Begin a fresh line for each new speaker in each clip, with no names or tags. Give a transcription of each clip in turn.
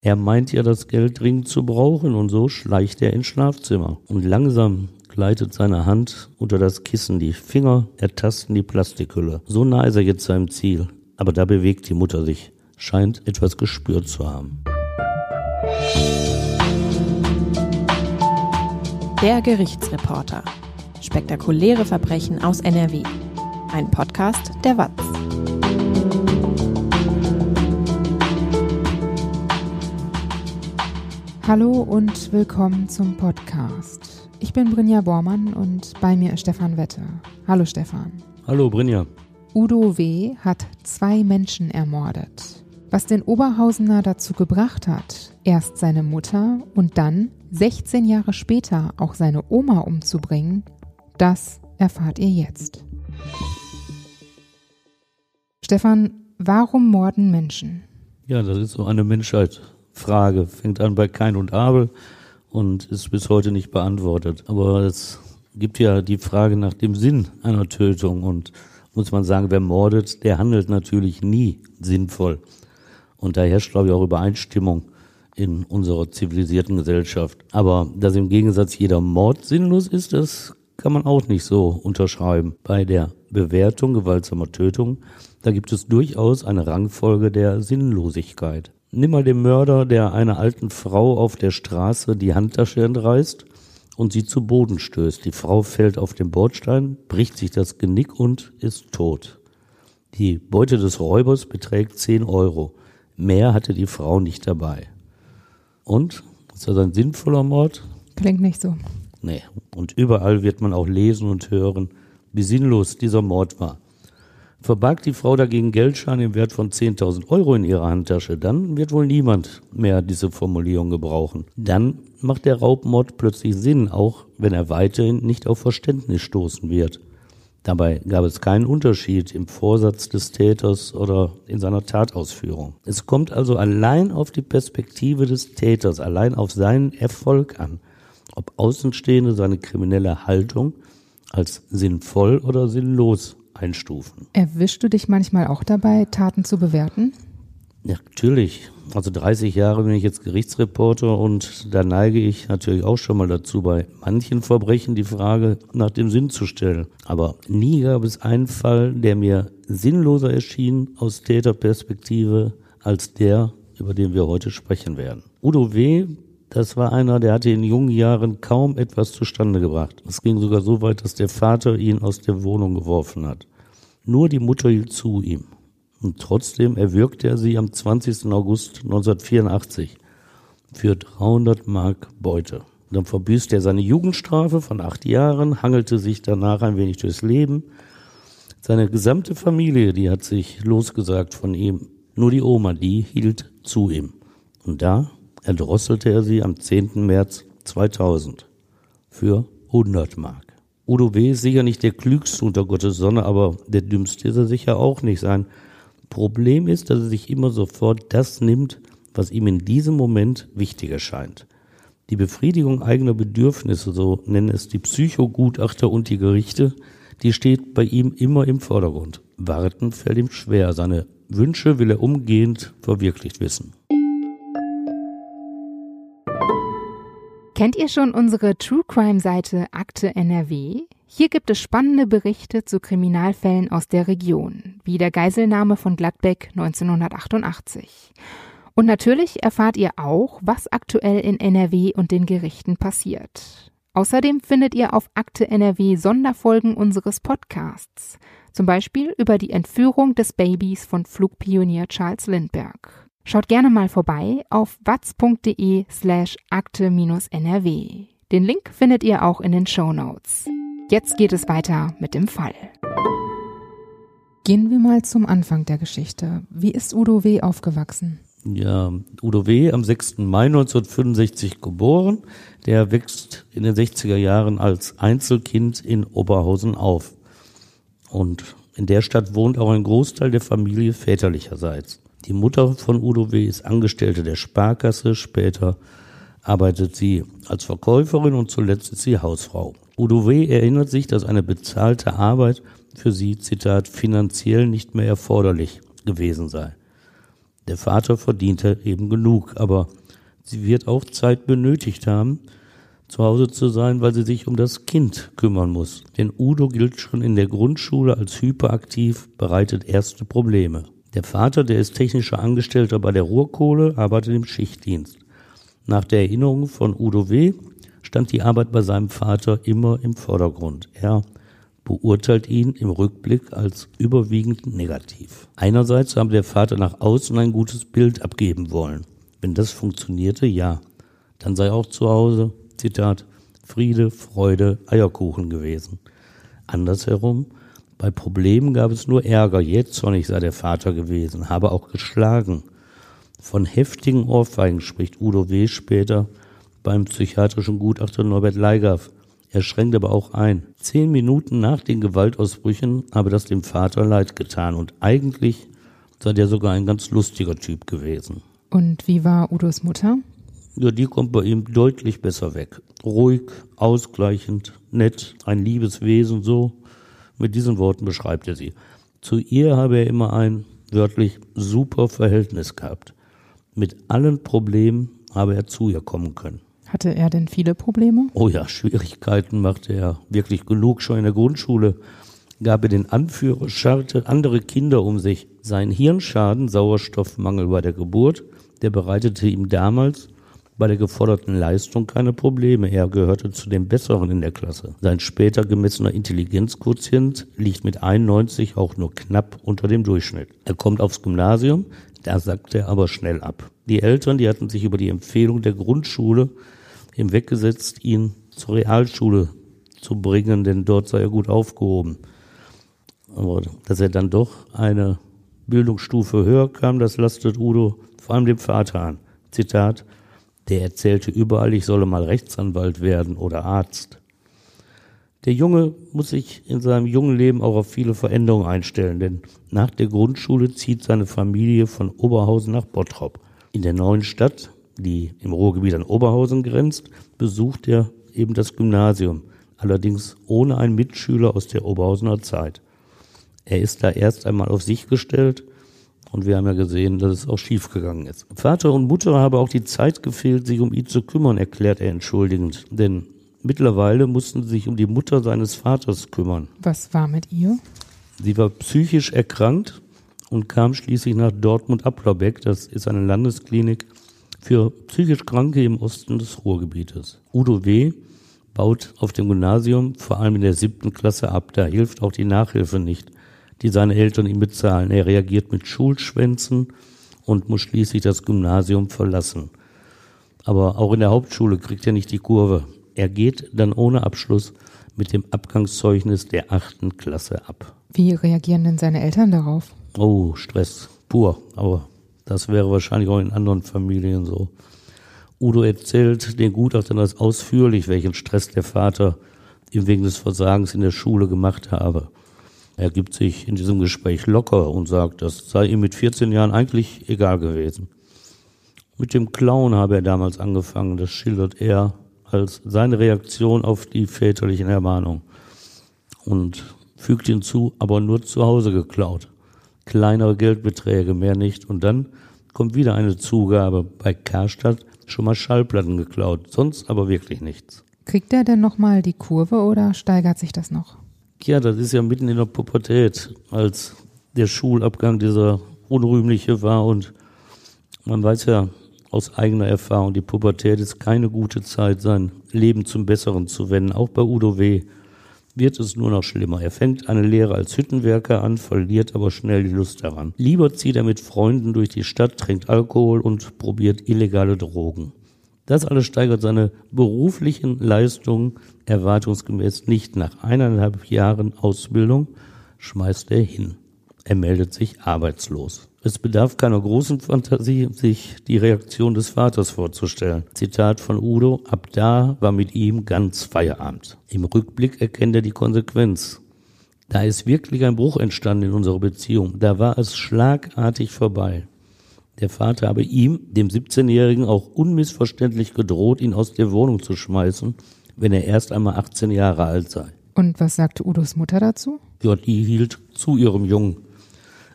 Er meint ja das Geld dringend zu brauchen und so schleicht er ins Schlafzimmer. Und langsam gleitet seine Hand unter das Kissen, die Finger ertasten die Plastikhülle. So nah ist er jetzt seinem Ziel. Aber da bewegt die Mutter sich, scheint etwas gespürt zu haben.
Der Gerichtsreporter. Spektakuläre Verbrechen aus NRW. Ein Podcast der WAZ.
Hallo und willkommen zum Podcast. Ich bin Brinja Bormann und bei mir ist Stefan Wette. Hallo Stefan.
Hallo Brinja.
Udo W. hat zwei Menschen ermordet. Was den Oberhausener dazu gebracht hat, erst seine Mutter und dann 16 Jahre später auch seine Oma umzubringen, das erfahrt ihr jetzt. Stefan, warum morden Menschen?
Ja, das ist so eine Menschheit. Frage. Fängt an bei Kain und Abel und ist bis heute nicht beantwortet. Aber es gibt ja die Frage nach dem Sinn einer Tötung und muss man sagen, wer mordet, der handelt natürlich nie sinnvoll. Und da herrscht, glaube ich, auch Übereinstimmung in unserer zivilisierten Gesellschaft. Aber dass im Gegensatz jeder Mord sinnlos ist, das kann man auch nicht so unterschreiben. Bei der Bewertung gewaltsamer Tötung, da gibt es durchaus eine Rangfolge der Sinnlosigkeit. Nimm mal den Mörder, der einer alten Frau auf der Straße die Handtasche entreißt und sie zu Boden stößt. Die Frau fällt auf den Bordstein, bricht sich das Genick und ist tot. Die Beute des Räubers beträgt 10 Euro. Mehr hatte die Frau nicht dabei. Und? Ist das ein sinnvoller Mord?
Klingt nicht so.
Nee. Und überall wird man auch lesen und hören, wie sinnlos dieser Mord war. Verbarg die Frau dagegen Geldscheine im Wert von 10.000 Euro in ihrer Handtasche, dann wird wohl niemand mehr diese Formulierung gebrauchen. Dann macht der Raubmord plötzlich Sinn, auch wenn er weiterhin nicht auf Verständnis stoßen wird. Dabei gab es keinen Unterschied im Vorsatz des Täters oder in seiner Tatausführung. Es kommt also allein auf die Perspektive des Täters, allein auf seinen Erfolg an, ob Außenstehende seine kriminelle Haltung als sinnvoll oder sinnlos einstufen.
Erwischst du dich manchmal auch dabei, Taten zu bewerten?
Ja, natürlich. Also 30 Jahre bin ich jetzt Gerichtsreporter und da neige ich natürlich auch schon mal dazu, bei manchen Verbrechen die Frage nach dem Sinn zu stellen. Aber nie gab es einen Fall, der mir sinnloser erschien aus Täterperspektive als der, über den wir heute sprechen werden. Udo W., das war einer, der hatte in jungen Jahren kaum etwas zustande gebracht. Es ging sogar so weit, dass der Vater ihn aus der Wohnung geworfen hat. Nur die Mutter hielt zu ihm. Und trotzdem erwürgte er sie am 20. August 1984 für 300 Mark Beute. Dann verbüßte er seine Jugendstrafe von acht Jahren, hangelte sich danach ein wenig durchs Leben. Seine gesamte Familie, die hat sich losgesagt von ihm. Nur die Oma, die hielt zu ihm. Und da erdrosselte er sie am 10. März 2000 für 100 Mark. Udo W. ist sicher nicht der klügste unter Gottes Sonne, aber der dümmste ist er sicher auch nicht. Sein Problem ist, dass er sich immer sofort das nimmt, was ihm in diesem Moment wichtig erscheint. Die Befriedigung eigener Bedürfnisse, so nennen es die Psychogutachter und die Gerichte, die steht bei ihm immer im Vordergrund. Warten fällt ihm schwer. Seine Wünsche will er umgehend verwirklicht wissen.
Kennt ihr schon unsere True Crime Seite Akte NRW? Hier gibt es spannende Berichte zu Kriminalfällen aus der Region, wie der Geiselnahme von Gladbeck 1988. Und natürlich erfahrt ihr auch, was aktuell in NRW und den Gerichten passiert. Außerdem findet ihr auf Akte NRW Sonderfolgen unseres Podcasts, zum Beispiel über die Entführung des Babys von Flugpionier Charles Lindbergh. Schaut gerne mal vorbei auf watz.de slash akte-nrw. Den Link findet ihr auch in den Show Notes. Jetzt geht es weiter mit dem Fall. Gehen wir mal zum Anfang der Geschichte. Wie ist Udo W. aufgewachsen?
Ja, Udo W. am 6. Mai 1965 geboren. Der wächst in den 60er Jahren als Einzelkind in Oberhausen auf. Und in der Stadt wohnt auch ein Großteil der Familie väterlicherseits. Die Mutter von Udo W. ist Angestellte der Sparkasse, später arbeitet sie als Verkäuferin und zuletzt ist sie Hausfrau. Udo W. erinnert sich, dass eine bezahlte Arbeit für sie, Zitat, finanziell nicht mehr erforderlich gewesen sei. Der Vater verdiente eben genug, aber sie wird auch Zeit benötigt haben, zu Hause zu sein, weil sie sich um das Kind kümmern muss. Denn Udo gilt schon in der Grundschule als hyperaktiv, bereitet erste Probleme. Der Vater, der ist technischer Angestellter bei der Ruhrkohle, arbeitet im Schichtdienst. Nach der Erinnerung von Udo W. stand die Arbeit bei seinem Vater immer im Vordergrund. Er beurteilt ihn im Rückblick als überwiegend negativ. Einerseits habe der Vater nach außen ein gutes Bild abgeben wollen. Wenn das funktionierte, ja, dann sei auch zu Hause, Zitat, Friede, Freude, Eierkuchen gewesen. Andersherum, bei Problemen gab es nur Ärger, jetzt zornig sei der Vater gewesen, habe auch geschlagen. Von heftigen Ohrfeigen spricht Udo W. später beim psychiatrischen Gutachter Norbert Leigaff. Er schränkt aber auch ein. Zehn Minuten nach den Gewaltausbrüchen habe das dem Vater leid getan und eigentlich sei der sogar ein ganz lustiger Typ gewesen.
Und wie war Udos Mutter?
Ja, die kommt bei ihm deutlich besser weg. Ruhig, ausgleichend, nett, ein liebes Wesen, so. Mit diesen Worten beschreibt er sie. Zu ihr habe er immer ein wörtlich super Verhältnis gehabt. Mit allen Problemen habe er zu ihr kommen können.
Hatte er denn viele Probleme?
Oh ja, Schwierigkeiten machte er wirklich genug. Schon in der Grundschule gab er den Anführer, scharte andere Kinder um sich. Sein Hirnschaden, Sauerstoffmangel bei der Geburt, der bereitete ihm damals bei der geforderten Leistung keine Probleme. Er gehörte zu den Besseren in der Klasse. Sein später gemessener Intelligenzquotient liegt mit 91 auch nur knapp unter dem Durchschnitt. Er kommt aufs Gymnasium, da sagt er aber schnell ab. Die Eltern, die hatten sich über die Empfehlung der Grundschule hinweggesetzt, ihn zur Realschule zu bringen, denn dort sei er gut aufgehoben. Aber dass er dann doch eine Bildungsstufe höher kam, das lastet Udo vor allem dem Vater an. Zitat, der erzählte überall, ich solle mal Rechtsanwalt werden oder Arzt. Der Junge muss sich in seinem jungen Leben auch auf viele Veränderungen einstellen, denn nach der Grundschule zieht seine Familie von Oberhausen nach Bottrop. In der neuen Stadt, die im Ruhrgebiet an Oberhausen grenzt, besucht er eben das Gymnasium, allerdings ohne einen Mitschüler aus der Oberhausener Zeit. Er ist da erst einmal auf sich gestellt und wir haben ja gesehen, dass es auch schiefgegangen ist. Vater und Mutter habe auch die Zeit gefehlt, sich um ihn zu kümmern, erklärt er entschuldigend. Denn mittlerweile mussten sie sich um die Mutter seines Vaters kümmern.
Was war mit ihr?
Sie war psychisch erkrankt und kam schließlich nach Dortmund-Applerbeck. Das ist eine Landesklinik für psychisch Kranke im Osten des Ruhrgebietes. Udo W. baut auf dem Gymnasium vor allem in der siebten Klasse ab. Da hilft auch die Nachhilfe nicht die seine Eltern ihm bezahlen. Er reagiert mit Schulschwänzen und muss schließlich das Gymnasium verlassen. Aber auch in der Hauptschule kriegt er nicht die Kurve. Er geht dann ohne Abschluss mit dem Abgangszeugnis der achten Klasse ab.
Wie reagieren denn seine Eltern darauf?
Oh, Stress, pur. Aber das wäre wahrscheinlich auch in anderen Familien so. Udo erzählt den Gutachtern das ausführlich, welchen Stress der Vater ihm wegen des Versagens in der Schule gemacht habe. Er gibt sich in diesem Gespräch locker und sagt, das sei ihm mit 14 Jahren eigentlich egal gewesen. Mit dem Clown habe er damals angefangen, das schildert er als seine Reaktion auf die väterlichen Ermahnungen. Und fügt hinzu, aber nur zu Hause geklaut. Kleinere Geldbeträge, mehr nicht. Und dann kommt wieder eine Zugabe. Bei Karstadt schon mal Schallplatten geklaut, sonst aber wirklich nichts.
Kriegt er denn nochmal die Kurve oder steigert sich das noch?
Ja, das ist ja mitten in der Pubertät, als der Schulabgang dieser unrühmliche war und man weiß ja aus eigener Erfahrung, die Pubertät ist keine gute Zeit, sein Leben zum Besseren zu wenden. Auch bei Udo W. wird es nur noch schlimmer. Er fängt eine Lehre als Hüttenwerker an, verliert aber schnell die Lust daran. Lieber zieht er mit Freunden durch die Stadt, trinkt Alkohol und probiert illegale Drogen. Das alles steigert seine beruflichen Leistungen erwartungsgemäß nicht. Nach eineinhalb Jahren Ausbildung schmeißt er hin. Er meldet sich arbeitslos. Es bedarf keiner großen Fantasie, sich die Reaktion des Vaters vorzustellen. Zitat von Udo, ab da war mit ihm ganz Feierabend. Im Rückblick erkennt er die Konsequenz. Da ist wirklich ein Bruch entstanden in unserer Beziehung. Da war es schlagartig vorbei. Der Vater habe ihm, dem 17-Jährigen, auch unmissverständlich gedroht, ihn aus der Wohnung zu schmeißen, wenn er erst einmal 18 Jahre alt sei.
Und was sagte Udos Mutter dazu?
Ja, die hielt zu ihrem Jungen.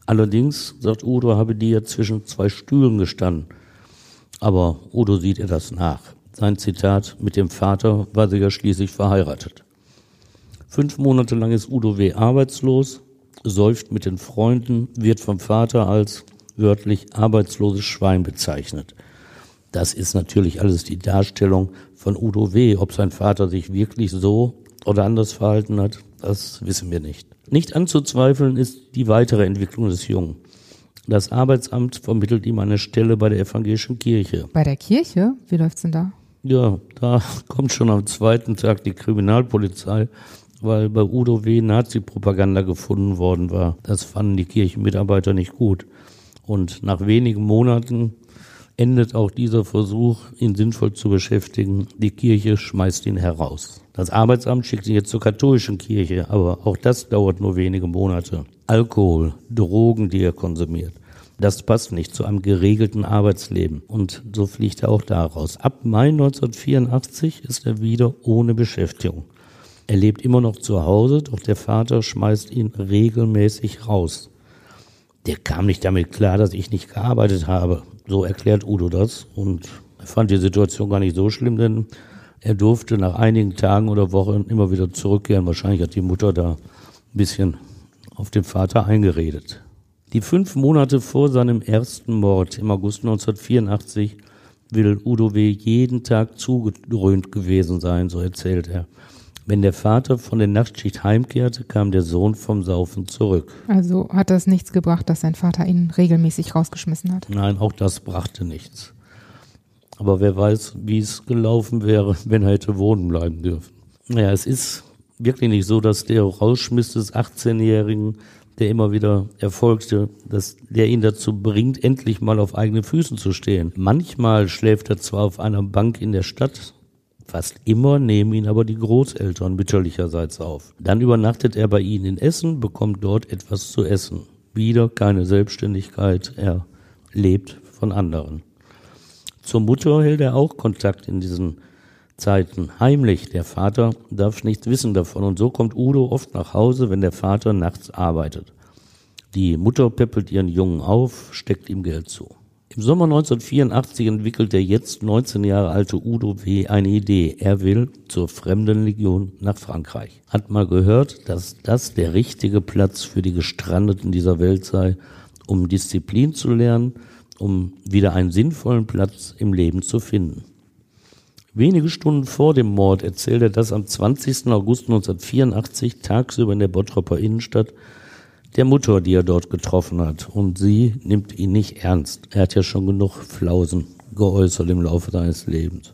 Allerdings, sagt Udo, habe die ja zwischen zwei Stühlen gestanden. Aber Udo sieht ihr das nach. Sein Zitat, mit dem Vater war sie ja schließlich verheiratet. Fünf Monate lang ist Udo W. arbeitslos, säuft mit den Freunden, wird vom Vater als wörtlich arbeitsloses Schwein bezeichnet. Das ist natürlich alles die Darstellung von Udo W. Ob sein Vater sich wirklich so oder anders verhalten hat, das wissen wir nicht. Nicht anzuzweifeln ist die weitere Entwicklung des Jungen. Das Arbeitsamt vermittelt ihm eine Stelle bei der evangelischen Kirche.
Bei der Kirche? Wie läuft's denn da?
Ja, da kommt schon am zweiten Tag die Kriminalpolizei, weil bei Udo W. Nazi-Propaganda gefunden worden war. Das fanden die Kirchenmitarbeiter nicht gut. Und nach wenigen Monaten endet auch dieser Versuch, ihn sinnvoll zu beschäftigen. Die Kirche schmeißt ihn heraus. Das Arbeitsamt schickt ihn jetzt zur katholischen Kirche, aber auch das dauert nur wenige Monate. Alkohol, Drogen, die er konsumiert. Das passt nicht zu einem geregelten Arbeitsleben. Und so fliegt er auch daraus. Ab Mai 1984 ist er wieder ohne Beschäftigung. Er lebt immer noch zu Hause, doch der Vater schmeißt ihn regelmäßig raus. Der kam nicht damit klar, dass ich nicht gearbeitet habe. So erklärt Udo das. Und er fand die Situation gar nicht so schlimm, denn er durfte nach einigen Tagen oder Wochen immer wieder zurückkehren. Wahrscheinlich hat die Mutter da ein bisschen auf den Vater eingeredet. Die fünf Monate vor seinem ersten Mord im August 1984 will Udo W. jeden Tag zugedröhnt gewesen sein, so erzählt er. Wenn der Vater von der Nachtschicht heimkehrte, kam der Sohn vom Saufen zurück.
Also hat das nichts gebracht, dass sein Vater ihn regelmäßig rausgeschmissen hat?
Nein, auch das brachte nichts. Aber wer weiß, wie es gelaufen wäre, wenn er hätte wohnen bleiben dürfen. Naja, es ist wirklich nicht so, dass der Rausschmiss des 18-Jährigen, der immer wieder erfolgte, dass der ihn dazu bringt, endlich mal auf eigenen Füßen zu stehen. Manchmal schläft er zwar auf einer Bank in der Stadt, Fast immer nehmen ihn aber die Großeltern mütterlicherseits auf. Dann übernachtet er bei ihnen in Essen, bekommt dort etwas zu essen. Wieder keine Selbstständigkeit, er lebt von anderen. Zur Mutter hält er auch Kontakt in diesen Zeiten. Heimlich, der Vater darf nichts wissen davon und so kommt Udo oft nach Hause, wenn der Vater nachts arbeitet. Die Mutter peppelt ihren Jungen auf, steckt ihm Geld zu. Im Sommer 1984 entwickelt der jetzt 19 Jahre alte Udo W. eine Idee. Er will zur Fremdenlegion nach Frankreich. Hat mal gehört, dass das der richtige Platz für die Gestrandeten dieser Welt sei, um Disziplin zu lernen, um wieder einen sinnvollen Platz im Leben zu finden. Wenige Stunden vor dem Mord erzählt er das am 20. August 1984 tagsüber in der Bottroper Innenstadt der Mutter, die er dort getroffen hat. Und sie nimmt ihn nicht ernst. Er hat ja schon genug Flausen geäußert im Laufe seines Lebens.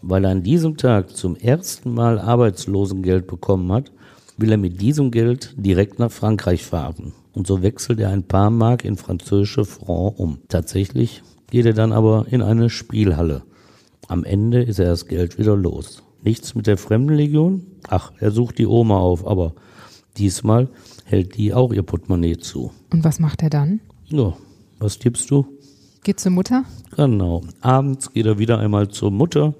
Weil er an diesem Tag zum ersten Mal Arbeitslosengeld bekommen hat, will er mit diesem Geld direkt nach Frankreich fahren. Und so wechselt er ein paar Mark in französische Franc um. Tatsächlich geht er dann aber in eine Spielhalle. Am Ende ist er das Geld wieder los. Nichts mit der Fremdenlegion? Ach, er sucht die Oma auf, aber diesmal hält die auch ihr Portemonnaie zu.
Und was macht er dann?
Ja, was tippst du?
Geht zur Mutter?
Genau. Abends geht er wieder einmal zur Mutter,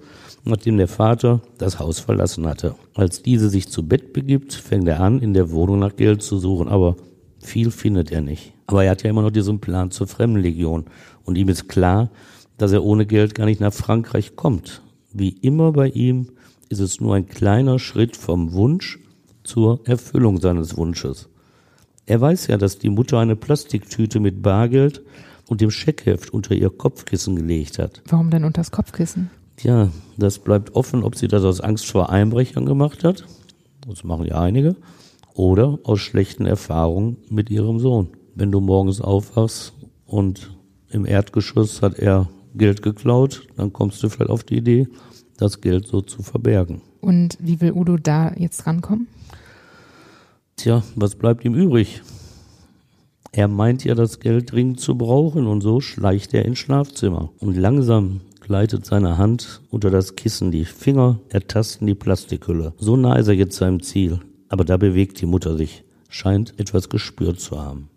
nachdem der Vater das Haus verlassen hatte. Als diese sich zu Bett begibt, fängt er an, in der Wohnung nach Geld zu suchen, aber viel findet er nicht. Aber er hat ja immer noch diesen Plan zur Fremdenlegion. Und ihm ist klar, dass er ohne Geld gar nicht nach Frankreich kommt. Wie immer bei ihm ist es nur ein kleiner Schritt vom Wunsch zur Erfüllung seines Wunsches. Er weiß ja, dass die Mutter eine Plastiktüte mit Bargeld und dem Scheckheft unter ihr Kopfkissen gelegt hat.
Warum denn unter das Kopfkissen?
Tja, das bleibt offen, ob sie das aus Angst vor Einbrechern gemacht hat. Das machen ja einige. Oder aus schlechten Erfahrungen mit ihrem Sohn. Wenn du morgens aufwachst und im Erdgeschoss hat er Geld geklaut, dann kommst du vielleicht auf die Idee, das Geld so zu verbergen.
Und wie will Udo da jetzt rankommen?
Tja, was bleibt ihm übrig? Er meint ja, das Geld dringend zu brauchen und so schleicht er ins Schlafzimmer. Und langsam gleitet seine Hand unter das Kissen, die Finger ertasten die Plastikhülle. So nah ist er jetzt seinem Ziel, aber da bewegt die Mutter sich, scheint etwas gespürt zu haben.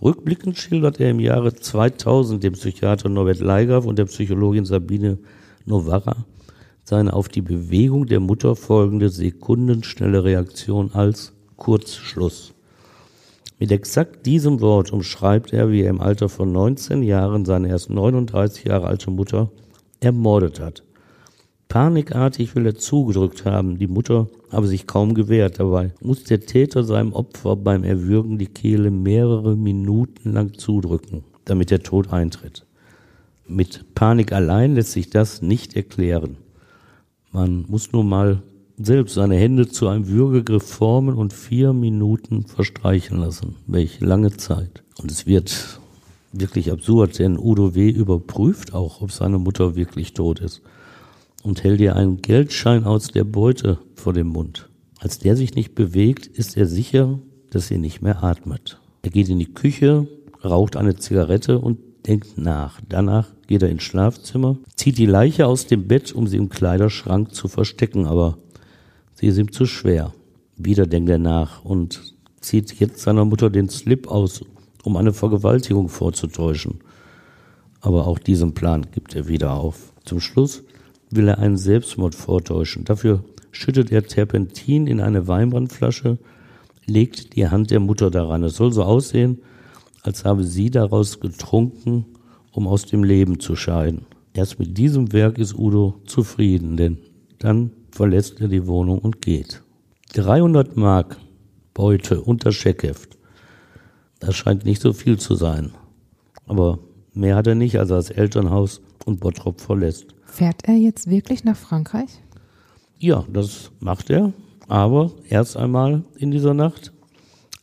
Rückblickend schildert er im Jahre 2000 dem Psychiater Norbert Leigaff und der Psychologin Sabine Novara seine auf die Bewegung der Mutter folgende sekundenschnelle Reaktion als Kurzschluss. Mit exakt diesem Wort umschreibt er, wie er im Alter von 19 Jahren seine erst 39 Jahre alte Mutter ermordet hat. Panikartig will er zugedrückt haben, die Mutter habe sich kaum gewehrt. Dabei muss der Täter seinem Opfer beim Erwürgen die Kehle mehrere Minuten lang zudrücken, damit der Tod eintritt. Mit Panik allein lässt sich das nicht erklären. Man muss nur mal selbst seine Hände zu einem Würgegriff formen und vier Minuten verstreichen lassen. Welch lange Zeit. Und es wird wirklich absurd, denn Udo W. überprüft auch, ob seine Mutter wirklich tot ist und hält ihr einen Geldschein aus der Beute vor dem Mund. Als der sich nicht bewegt, ist er sicher, dass sie nicht mehr atmet. Er geht in die Küche, raucht eine Zigarette und denkt nach. Danach geht er ins Schlafzimmer, zieht die Leiche aus dem Bett, um sie im Kleiderschrank zu verstecken, aber sie ist ihm zu schwer. Wieder denkt er nach und zieht jetzt seiner Mutter den Slip aus, um eine Vergewaltigung vorzutäuschen. Aber auch diesen Plan gibt er wieder auf. Zum Schluss will er einen Selbstmord vortäuschen. Dafür schüttet er Terpentin in eine Weinbrandflasche, legt die Hand der Mutter daran. Es soll so aussehen, als habe sie daraus getrunken, um aus dem Leben zu scheiden. Erst mit diesem Werk ist Udo zufrieden, denn dann verlässt er die Wohnung und geht. 300 Mark Beute unter Scheckheft. Das scheint nicht so viel zu sein. Aber mehr hat er nicht, als er das Elternhaus und Bottrop verlässt.
Fährt er jetzt wirklich nach Frankreich?
Ja, das macht er. Aber erst einmal in dieser Nacht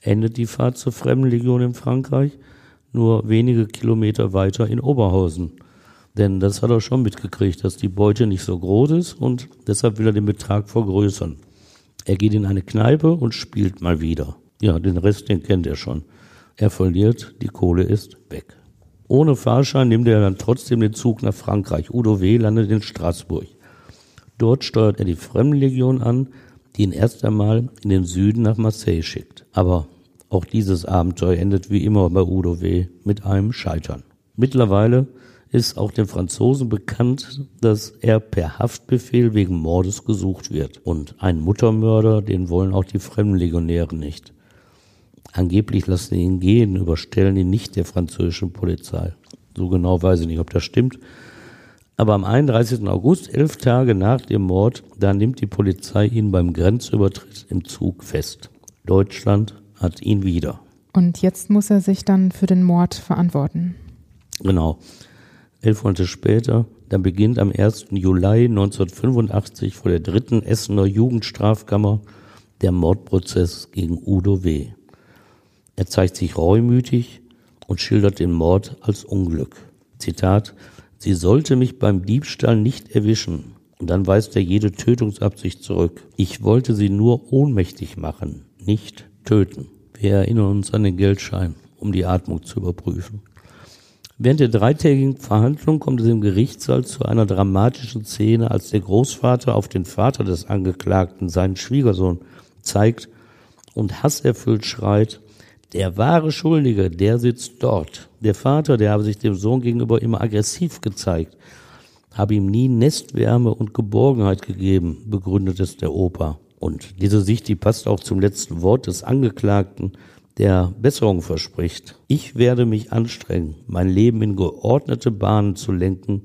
endet die Fahrt zur Fremdenlegion in Frankreich nur wenige Kilometer weiter in Oberhausen. Denn das hat er schon mitgekriegt, dass die Beute nicht so groß ist und deshalb will er den Betrag vergrößern. Er geht in eine Kneipe und spielt mal wieder. Ja, den Rest, den kennt er schon. Er verliert, die Kohle ist weg. Ohne Fahrschein nimmt er dann trotzdem den Zug nach Frankreich. Udo W. landet in Straßburg. Dort steuert er die Fremdenlegion an, die ihn erst einmal in den Süden nach Marseille schickt. Aber auch dieses Abenteuer endet wie immer bei Udo W. mit einem Scheitern. Mittlerweile ist auch den Franzosen bekannt, dass er per Haftbefehl wegen Mordes gesucht wird. Und ein Muttermörder, den wollen auch die Fremdenlegionäre nicht. Angeblich lassen sie ihn gehen, überstellen ihn nicht der französischen Polizei. So genau weiß ich nicht, ob das stimmt. Aber am 31. August, elf Tage nach dem Mord, da nimmt die Polizei ihn beim Grenzübertritt im Zug fest. Deutschland hat ihn wieder.
Und jetzt muss er sich dann für den Mord verantworten.
Genau. Elf Monate später, dann beginnt am 1. Juli 1985 vor der dritten Essener Jugendstrafkammer der Mordprozess gegen Udo W. Er zeigt sich reumütig und schildert den Mord als Unglück. Zitat, sie sollte mich beim Diebstahl nicht erwischen. Und dann weist er jede Tötungsabsicht zurück. Ich wollte sie nur ohnmächtig machen, nicht töten. Wir erinnern uns an den Geldschein, um die Atmung zu überprüfen. Während der dreitägigen Verhandlung kommt es im Gerichtssaal zu einer dramatischen Szene, als der Großvater auf den Vater des Angeklagten, seinen Schwiegersohn, zeigt und hasserfüllt schreit, der wahre Schuldige, der sitzt dort. Der Vater, der habe sich dem Sohn gegenüber immer aggressiv gezeigt, habe ihm nie Nestwärme und Geborgenheit gegeben, begründet es der Opa. Und diese Sicht, die passt auch zum letzten Wort des Angeklagten, der Besserung verspricht. Ich werde mich anstrengen, mein Leben in geordnete Bahnen zu lenken,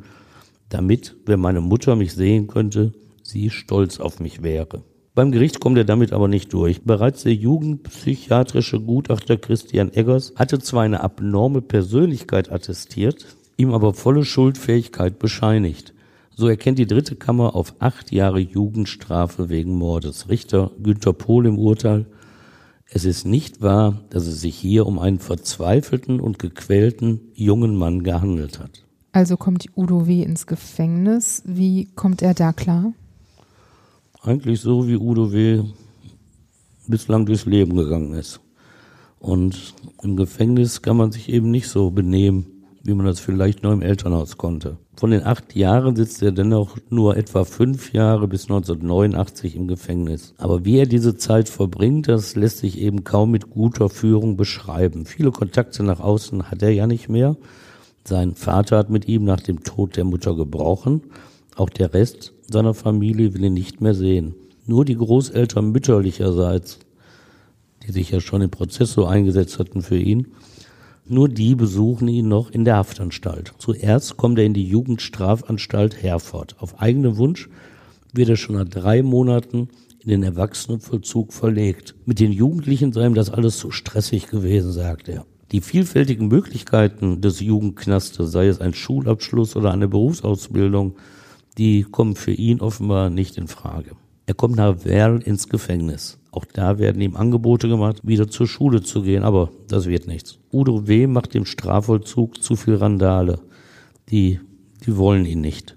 damit, wenn meine Mutter mich sehen könnte, sie stolz auf mich wäre. Beim Gericht kommt er damit aber nicht durch. Bereits der jugendpsychiatrische Gutachter Christian Eggers hatte zwar eine abnorme Persönlichkeit attestiert, ihm aber volle Schuldfähigkeit bescheinigt. So erkennt die dritte Kammer auf acht Jahre Jugendstrafe wegen Mordes. Richter Günter Pohl im Urteil. Es ist nicht wahr, dass es sich hier um einen verzweifelten und gequälten jungen Mann gehandelt hat.
Also kommt Udo W. ins Gefängnis. Wie kommt er da klar?
eigentlich so, wie Udo W. bislang durchs Leben gegangen ist. Und im Gefängnis kann man sich eben nicht so benehmen, wie man das vielleicht nur im Elternhaus konnte. Von den acht Jahren sitzt er dennoch nur etwa fünf Jahre bis 1989 im Gefängnis. Aber wie er diese Zeit verbringt, das lässt sich eben kaum mit guter Führung beschreiben. Viele Kontakte nach außen hat er ja nicht mehr. Sein Vater hat mit ihm nach dem Tod der Mutter gebrochen. Auch der Rest seiner Familie will ihn nicht mehr sehen. Nur die Großeltern mütterlicherseits, die sich ja schon im Prozess so eingesetzt hatten für ihn. Nur die besuchen ihn noch in der Haftanstalt. Zuerst kommt er in die Jugendstrafanstalt Herford. Auf eigenen Wunsch wird er schon nach drei Monaten in den Erwachsenenvollzug verlegt. Mit den Jugendlichen sei ihm das alles zu stressig gewesen, sagt er. Die vielfältigen Möglichkeiten des Jugendknastes, sei es ein Schulabschluss oder eine Berufsausbildung, die kommen für ihn offenbar nicht in Frage. Er kommt nach Werl ins Gefängnis. Auch da werden ihm Angebote gemacht, wieder zur Schule zu gehen, aber das wird nichts. Udo W. macht dem Strafvollzug zu viel Randale. Die, die wollen ihn nicht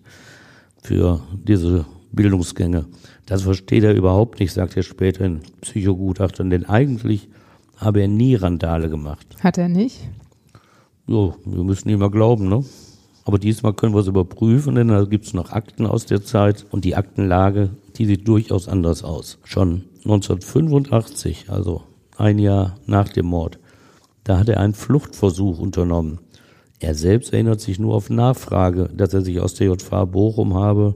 für diese Bildungsgänge. Das versteht er überhaupt nicht, sagt er später in Psychogutachtern, denn eigentlich habe er nie Randale gemacht.
Hat er nicht?
Jo, wir müssen ihm mal glauben, ne? Aber diesmal können wir es überprüfen, denn da gibt es noch Akten aus der Zeit und die Aktenlage, die sieht durchaus anders aus. Schon 1985, also ein Jahr nach dem Mord, da hat er einen Fluchtversuch unternommen. Er selbst erinnert sich nur auf Nachfrage, dass er sich aus der JVA Bochum habe,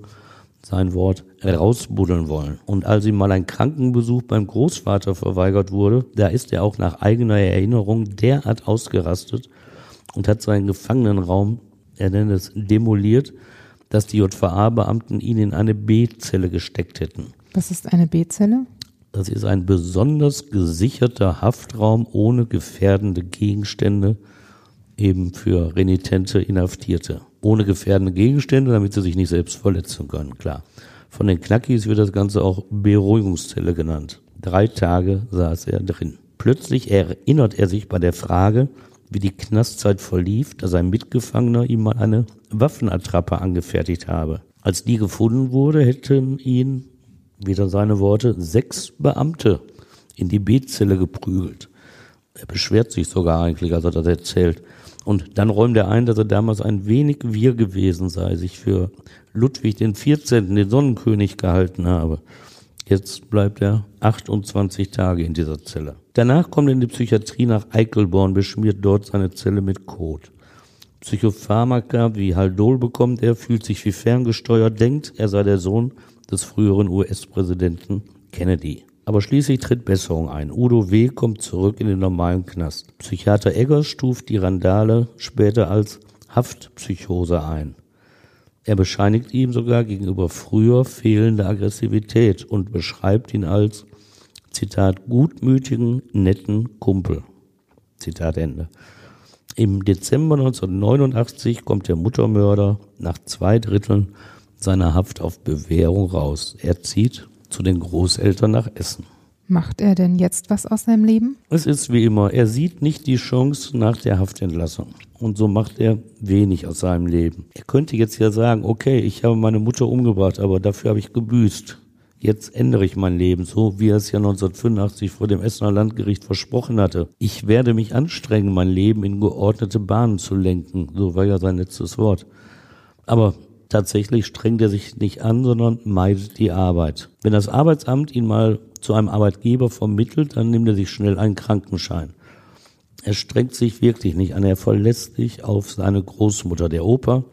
sein Wort, rausbuddeln wollen. Und als ihm mal ein Krankenbesuch beim Großvater verweigert wurde, da ist er auch nach eigener Erinnerung derart ausgerastet und hat seinen Gefangenenraum er nennt es demoliert, dass die JVA-Beamten ihn in eine B-Zelle gesteckt hätten.
Was ist eine B-Zelle?
Das ist ein besonders gesicherter Haftraum ohne gefährdende Gegenstände, eben für renitente Inhaftierte. Ohne gefährdende Gegenstände, damit sie sich nicht selbst verletzen können, klar. Von den Knackis wird das Ganze auch Beruhigungszelle genannt. Drei Tage saß er drin. Plötzlich erinnert er sich bei der Frage, wie die Knastzeit verlief, dass ein Mitgefangener ihm mal eine Waffenattrappe angefertigt habe. Als die gefunden wurde, hätten ihn, wieder seine Worte, sechs Beamte in die B-Zelle geprügelt. Er beschwert sich sogar eigentlich, als er das erzählt. Und dann räumt er ein, dass er damals ein wenig wir gewesen sei, sich für Ludwig den 14., den Sonnenkönig, gehalten habe. Jetzt bleibt er 28 Tage in dieser Zelle. Danach kommt er in die Psychiatrie nach Eichelborn, beschmiert dort seine Zelle mit Kot. Psychopharmaka wie Haldol bekommt er, fühlt sich wie ferngesteuert, denkt, er sei der Sohn des früheren US-Präsidenten Kennedy. Aber schließlich tritt Besserung ein. Udo W. kommt zurück in den normalen Knast. Psychiater Eggers stuft die Randale später als Haftpsychose ein. Er bescheinigt ihm sogar gegenüber früher fehlende Aggressivität und beschreibt ihn als, Zitat, gutmütigen, netten Kumpel. Zitat Ende. Im Dezember 1989 kommt der Muttermörder nach zwei Dritteln seiner Haft auf Bewährung raus. Er zieht zu den Großeltern nach Essen.
Macht er denn jetzt was aus seinem Leben?
Es ist wie immer, er sieht nicht die Chance nach der Haftentlassung. Und so macht er wenig aus seinem Leben. Er könnte jetzt ja sagen, okay, ich habe meine Mutter umgebracht, aber dafür habe ich gebüßt. Jetzt ändere ich mein Leben, so wie er es ja 1985 vor dem Essener Landgericht versprochen hatte. Ich werde mich anstrengen, mein Leben in geordnete Bahnen zu lenken. So war ja sein letztes Wort. Aber tatsächlich strengt er sich nicht an, sondern meidet die Arbeit. Wenn das Arbeitsamt ihn mal zu einem Arbeitgeber vermittelt, dann nimmt er sich schnell einen Krankenschein. Er strengt sich wirklich nicht an, er verlässt sich auf seine Großmutter, der Opa,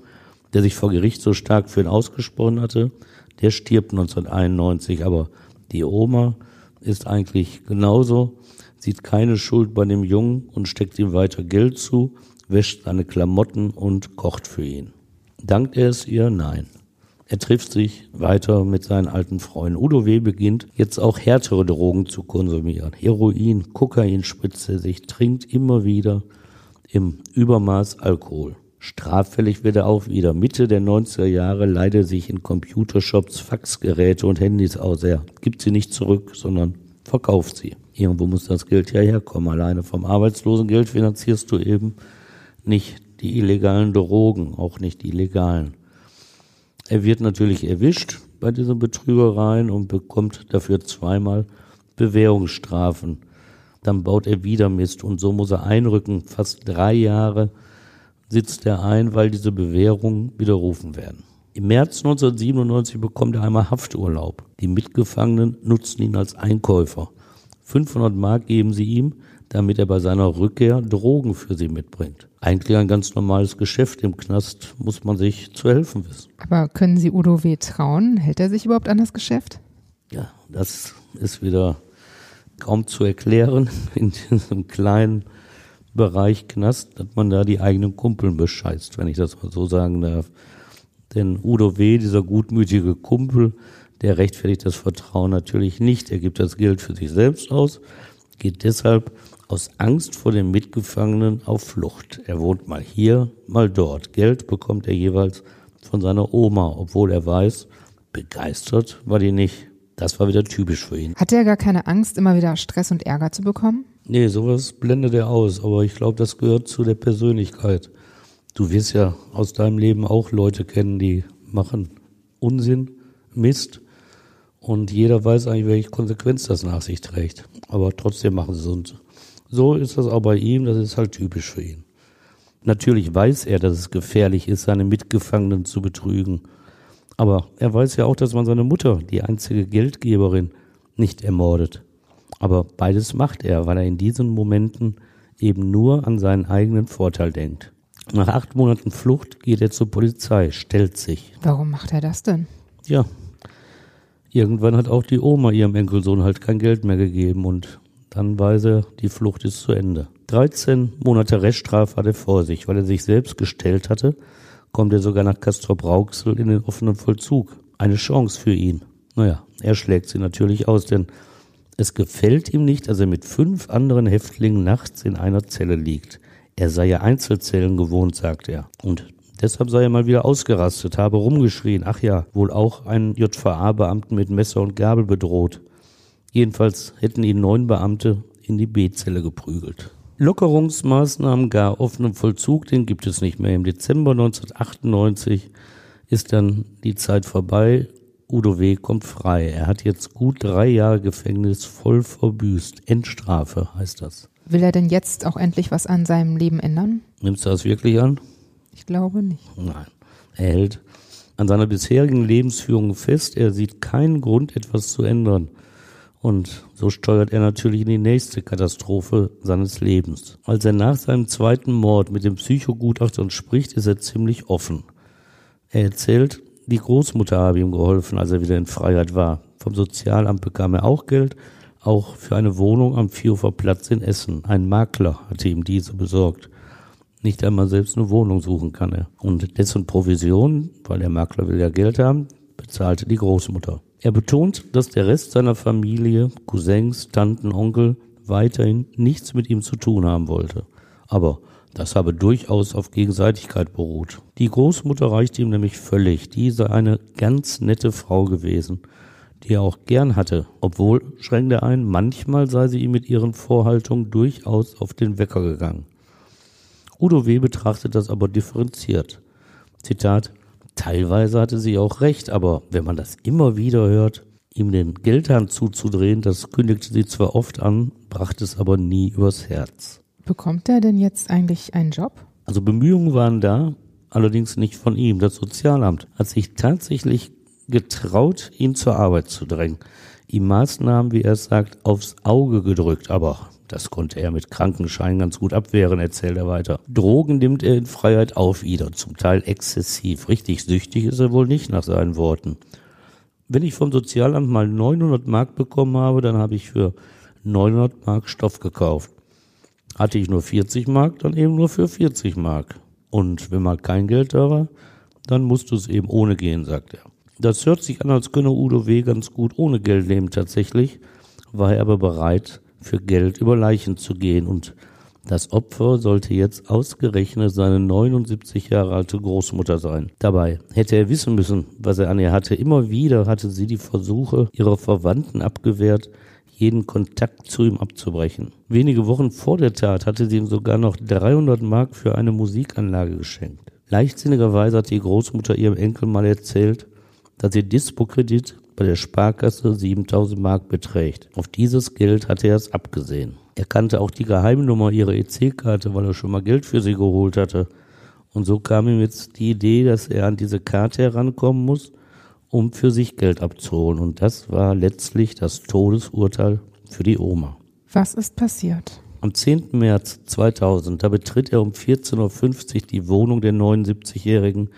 der sich vor Gericht so stark für ihn ausgesprochen hatte, der stirbt 1991, aber die Oma ist eigentlich genauso, sieht keine Schuld bei dem Jungen und steckt ihm weiter Geld zu, wäscht seine Klamotten und kocht für ihn. Dankt er es ihr? Nein. Er trifft sich weiter mit seinen alten Freunden. Udo W. beginnt jetzt auch härtere Drogen zu konsumieren. Heroin, Kokain spritzt er sich, trinkt immer wieder im Übermaß Alkohol. Straffällig wird er auch wieder. Mitte der 90er Jahre leidet sich in Computershops Faxgeräte und Handys aus. Er gibt sie nicht zurück, sondern verkauft sie. Irgendwo muss das Geld ja herkommen. Alleine vom Arbeitslosengeld finanzierst du eben nicht die illegalen Drogen, auch nicht die legalen. Er wird natürlich erwischt bei diesen Betrügereien und bekommt dafür zweimal Bewährungsstrafen. Dann baut er wieder Mist und so muss er einrücken. Fast drei Jahre sitzt er ein, weil diese Bewährungen widerrufen werden. Im März 1997 bekommt er einmal Hafturlaub. Die Mitgefangenen nutzen ihn als Einkäufer. 500 Mark geben sie ihm, damit er bei seiner Rückkehr Drogen für sie mitbringt. Eigentlich ein ganz normales Geschäft. Im Knast muss man sich zu helfen wissen.
Aber können Sie Udo W. trauen? Hält er sich überhaupt an das Geschäft?
Ja, das ist wieder kaum zu erklären in diesem kleinen Bereich Knast, dass man da die eigenen Kumpeln bescheißt, wenn ich das mal so sagen darf. Denn Udo W., dieser gutmütige Kumpel, der rechtfertigt das Vertrauen natürlich nicht. Er gibt das Geld für sich selbst aus, geht deshalb aus Angst vor den Mitgefangenen auf Flucht. Er wohnt mal hier, mal dort. Geld bekommt er jeweils von seiner Oma, obwohl er weiß, begeistert war die nicht. Das war wieder typisch für ihn.
Hat er gar keine Angst, immer wieder Stress und Ärger zu bekommen?
Nee, sowas blendet er aus, aber ich glaube, das gehört zu der Persönlichkeit. Du wirst ja aus deinem Leben auch Leute kennen, die machen Unsinn, Mist und jeder weiß eigentlich, welche Konsequenz das nach sich trägt. Aber trotzdem machen sie es und so ist das auch bei ihm, das ist halt typisch für ihn. Natürlich weiß er, dass es gefährlich ist, seine Mitgefangenen zu betrügen. Aber er weiß ja auch, dass man seine Mutter, die einzige Geldgeberin, nicht ermordet. Aber beides macht er, weil er in diesen Momenten eben nur an seinen eigenen Vorteil denkt. Nach acht Monaten Flucht geht er zur Polizei, stellt sich.
Warum macht er das denn?
Ja, irgendwann hat auch die Oma ihrem Enkelsohn halt kein Geld mehr gegeben und dann weiß er, die Flucht ist zu Ende. 13 Monate Reststrafe hat er vor sich, weil er sich selbst gestellt hatte, kommt er sogar nach Castrop Rauxel in den offenen Vollzug. Eine Chance für ihn. Naja, er schlägt sie natürlich aus, denn es gefällt ihm nicht, dass er mit fünf anderen Häftlingen nachts in einer Zelle liegt. Er sei ja Einzelzellen gewohnt, sagt er. Und deshalb sei er mal wieder ausgerastet, habe rumgeschrien. Ach ja, wohl auch einen JVA-Beamten mit Messer und Gabel bedroht. Jedenfalls hätten ihn neun Beamte in die B-Zelle geprügelt. Lockerungsmaßnahmen gar offenem Vollzug, den gibt es nicht mehr. Im Dezember 1998 ist dann die Zeit vorbei. Udo W. kommt frei. Er hat jetzt gut drei Jahre Gefängnis voll verbüßt. Endstrafe heißt das.
Will er denn jetzt auch endlich was an seinem Leben ändern?
Nimmst du das wirklich an?
Ich glaube nicht.
Nein. Er hält an seiner bisherigen Lebensführung fest, er sieht keinen Grund, etwas zu ändern. Und so steuert er natürlich in die nächste Katastrophe seines Lebens. Als er nach seinem zweiten Mord mit dem Psychogutachtern spricht, ist er ziemlich offen. Er erzählt, die Großmutter habe ihm geholfen, als er wieder in Freiheit war. Vom Sozialamt bekam er auch Geld auch für eine Wohnung am Vierhofer Platz in Essen. Ein Makler hatte ihm diese besorgt. Nicht einmal selbst eine Wohnung suchen kann er. Und dessen Provision, weil der Makler will ja Geld haben, bezahlte die Großmutter. Er betont, dass der Rest seiner Familie, Cousins, Tanten, Onkel, weiterhin nichts mit ihm zu tun haben wollte. Aber das habe durchaus auf Gegenseitigkeit beruht. Die Großmutter reichte ihm nämlich völlig. Die sei eine ganz nette Frau gewesen die er auch gern hatte, obwohl, schränkte er ein, manchmal sei sie ihm mit ihren Vorhaltungen durchaus auf den Wecker gegangen. Udo W. betrachtet das aber differenziert. Zitat, teilweise hatte sie auch recht, aber wenn man das immer wieder hört, ihm den Geldhahn zuzudrehen, das kündigte sie zwar oft an, brachte es aber nie übers Herz.
Bekommt er denn jetzt eigentlich einen Job?
Also Bemühungen waren da, allerdings nicht von ihm. Das Sozialamt hat sich tatsächlich getraut, ihn zur Arbeit zu drängen. Ihm Maßnahmen, wie er es sagt, aufs Auge gedrückt, aber das konnte er mit Krankenschein ganz gut abwehren, erzählt er weiter. Drogen nimmt er in Freiheit auf wieder, zum Teil exzessiv. Richtig süchtig ist er wohl nicht nach seinen Worten. Wenn ich vom Sozialamt mal 900 Mark bekommen habe, dann habe ich für 900 Mark Stoff gekauft. Hatte ich nur 40 Mark, dann eben nur für 40 Mark. Und wenn mal kein Geld da war, dann musst du es eben ohne gehen, sagt er. Das hört sich an, als könne Udo W. ganz gut ohne Geld leben. Tatsächlich war er aber bereit, für Geld über Leichen zu gehen und das Opfer sollte jetzt ausgerechnet seine 79 Jahre alte Großmutter sein. Dabei hätte er wissen müssen, was er an ihr hatte. Immer wieder hatte sie die Versuche ihrer Verwandten abgewehrt, jeden Kontakt zu ihm abzubrechen. Wenige Wochen vor der Tat hatte sie ihm sogar noch 300 Mark für eine Musikanlage geschenkt. Leichtsinnigerweise hat die Großmutter ihrem Enkel mal erzählt, dass ihr Dispo-Kredit bei der Sparkasse 7000 Mark beträgt. Auf dieses Geld hatte er es abgesehen. Er kannte auch die Geheimnummer ihrer EC-Karte, weil er schon mal Geld für sie geholt hatte. Und so kam ihm jetzt die Idee, dass er an diese Karte herankommen muss, um für sich Geld abzuholen. Und das war letztlich das Todesurteil für die Oma.
Was ist passiert?
Am 10. März 2000, da betritt er um 14.50 Uhr die Wohnung der 79-Jährigen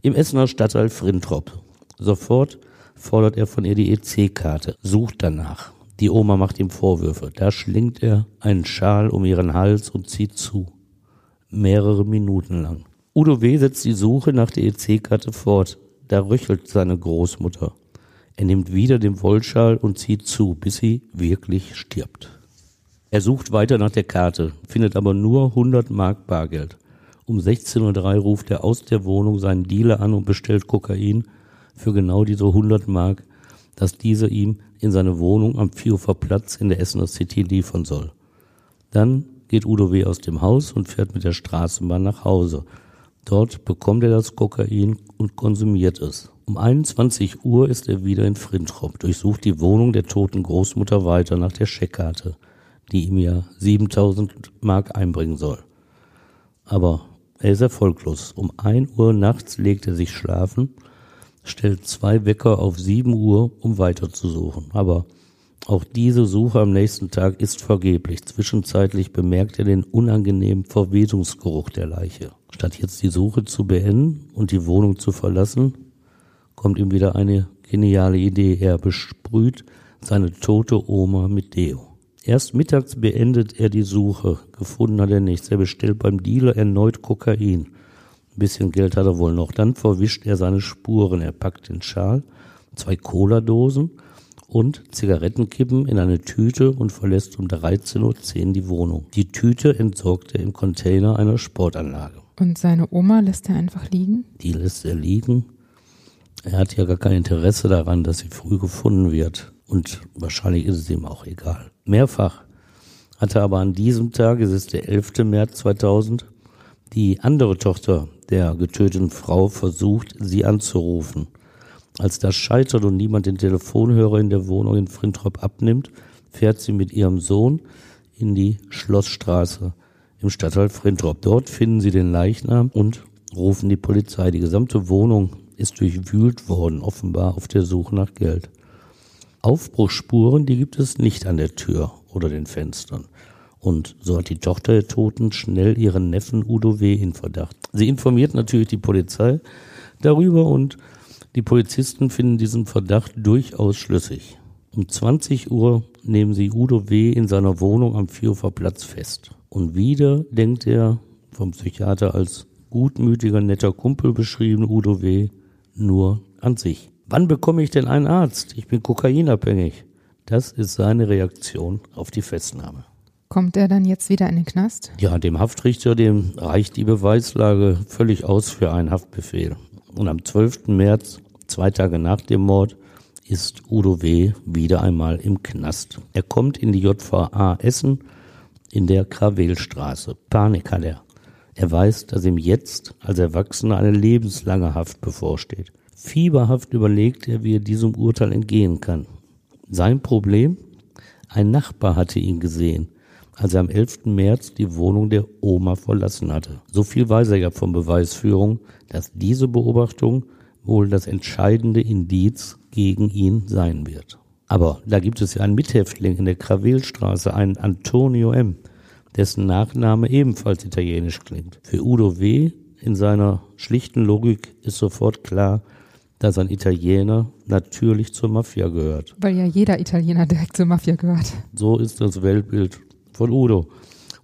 im Essener Stadtteil Frintrop. Sofort fordert er von ihr die EC-Karte, sucht danach. Die Oma macht ihm Vorwürfe. Da schlingt er einen Schal um ihren Hals und zieht zu. Mehrere Minuten lang. Udo W. setzt die Suche nach der EC-Karte fort. Da röchelt seine Großmutter. Er nimmt wieder den Wollschal und zieht zu, bis sie wirklich stirbt. Er sucht weiter nach der Karte, findet aber nur 100 Mark Bargeld. Um 16.03 Uhr ruft er aus der Wohnung seinen Dealer an und bestellt Kokain für genau diese 100 Mark, dass dieser ihm in seine Wohnung am Vierhofer Platz in der Essener City liefern soll. Dann geht Udo W. aus dem Haus und fährt mit der Straßenbahn nach Hause. Dort bekommt er das Kokain und konsumiert es. Um 21 Uhr ist er wieder in Frintrop, durchsucht die Wohnung der toten Großmutter weiter nach der Scheckkarte, die ihm ja 7000 Mark einbringen soll. Aber er ist erfolglos. Um 1 Uhr nachts legt er sich schlafen, stellt zwei Wecker auf 7 Uhr, um weiterzusuchen. Aber auch diese Suche am nächsten Tag ist vergeblich. Zwischenzeitlich bemerkt er den unangenehmen Verwesungsgeruch der Leiche. Statt jetzt die Suche zu beenden und die Wohnung zu verlassen, kommt ihm wieder eine geniale Idee. Er besprüht seine tote Oma mit Deo. Erst mittags beendet er die Suche. Gefunden hat er nichts. Er bestellt beim Dealer erneut Kokain. Ein bisschen Geld hat er wohl noch. Dann verwischt er seine Spuren. Er packt den Schal, zwei Cola-Dosen und Zigarettenkippen in eine Tüte und verlässt um 13.10 Uhr die Wohnung. Die Tüte entsorgt er im Container einer Sportanlage.
Und seine Oma lässt er einfach liegen?
Die lässt er liegen er hat ja gar kein Interesse daran, dass sie früh gefunden wird. Und wahrscheinlich ist es ihm auch egal. Mehrfach hatte aber an diesem Tag, es ist der 11. März 2000, die andere Tochter der getöteten Frau versucht, sie anzurufen. Als das scheitert und niemand den Telefonhörer in der Wohnung in Frintrop abnimmt, fährt sie mit ihrem Sohn in die Schlossstraße im Stadtteil Frintrop. Dort finden sie den Leichnam und rufen die Polizei. Die gesamte Wohnung ist durchwühlt worden, offenbar auf der Suche nach Geld. Aufbruchsspuren, die gibt es nicht an der Tür oder den Fenstern. Und so hat die Tochter der Toten schnell ihren Neffen Udo W. in Verdacht. Sie informiert natürlich die Polizei darüber und die Polizisten finden diesen Verdacht durchaus schlüssig. Um 20 Uhr nehmen sie Udo W. in seiner Wohnung am Vierhofer Platz fest. Und wieder denkt er, vom Psychiater als gutmütiger, netter Kumpel beschrieben, Udo W., nur an sich. Wann bekomme ich denn einen Arzt? Ich bin kokainabhängig. Das ist seine Reaktion auf die Festnahme.
Kommt er dann jetzt wieder in den Knast?
Ja, dem Haftrichter, dem reicht die Beweislage völlig aus für einen Haftbefehl. Und am 12. März, zwei Tage nach dem Mord, ist Udo W. wieder einmal im Knast. Er kommt in die JVA Essen in der Krawelstraße. Panik hat er. Er weiß, dass ihm jetzt als Erwachsener eine lebenslange Haft bevorsteht. Fieberhaft überlegt er, wie er diesem Urteil entgehen kann. Sein Problem? Ein Nachbar hatte ihn gesehen, als er am 11. März die Wohnung der Oma verlassen hatte. So viel weiß er ja von Beweisführung, dass diese Beobachtung wohl das entscheidende Indiz gegen ihn sein wird. Aber da gibt es ja einen Mithäftling in der Krawelstraße, einen Antonio M., dessen Nachname ebenfalls italienisch klingt. Für Udo W. in seiner schlichten Logik ist sofort klar, dass ein Italiener natürlich zur Mafia gehört.
Weil ja jeder Italiener direkt zur Mafia gehört.
So ist das Weltbild von Udo.